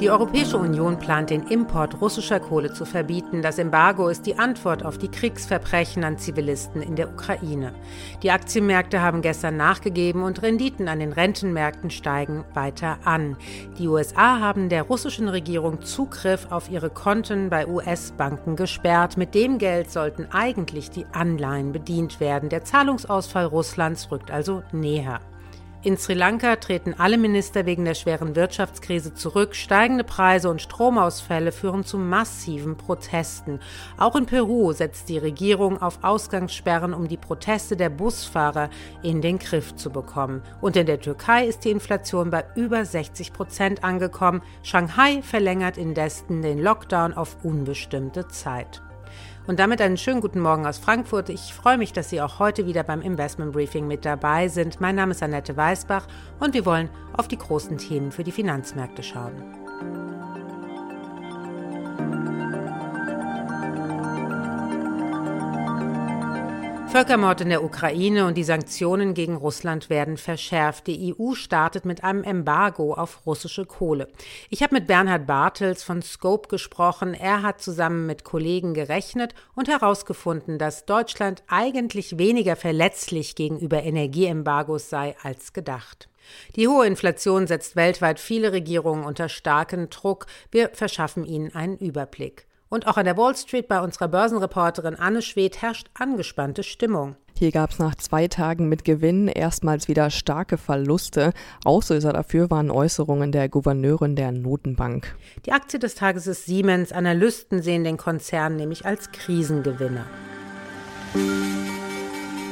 Die Europäische Union plant den Import russischer Kohle zu verbieten. Das Embargo ist die Antwort auf die Kriegsverbrechen an Zivilisten in der Ukraine. Die Aktienmärkte haben gestern nachgegeben und Renditen an den Rentenmärkten steigen weiter an. Die USA haben der russischen Regierung Zugriff auf ihre Konten bei US-Banken gesperrt. Mit dem Geld sollten eigentlich die Anleihen bedient werden. Der Zahlungsausfall Russlands rückt also näher. In Sri Lanka treten alle Minister wegen der schweren Wirtschaftskrise zurück. Steigende Preise und Stromausfälle führen zu massiven Protesten. Auch in Peru setzt die Regierung auf Ausgangssperren, um die Proteste der Busfahrer in den Griff zu bekommen. Und in der Türkei ist die Inflation bei über 60 Prozent angekommen. Shanghai verlängert indessen den Lockdown auf unbestimmte Zeit. Und damit einen schönen guten Morgen aus Frankfurt. Ich freue mich, dass Sie auch heute wieder beim Investment Briefing mit dabei sind. Mein Name ist Annette Weißbach und wir wollen auf die großen Themen für die Finanzmärkte schauen. Völkermord in der Ukraine und die Sanktionen gegen Russland werden verschärft. Die EU startet mit einem Embargo auf russische Kohle. Ich habe mit Bernhard Bartels von Scope gesprochen. Er hat zusammen mit Kollegen gerechnet und herausgefunden, dass Deutschland eigentlich weniger verletzlich gegenüber Energieembargos sei als gedacht. Die hohe Inflation setzt weltweit viele Regierungen unter starken Druck. Wir verschaffen ihnen einen Überblick. Und auch an der Wall Street bei unserer Börsenreporterin Anne Schwedt herrscht angespannte Stimmung. Hier gab es nach zwei Tagen mit Gewinn erstmals wieder starke Verluste. Auslöser dafür waren Äußerungen der Gouverneurin der Notenbank. Die Aktie des Tages ist Siemens. Analysten sehen den Konzern nämlich als Krisengewinner.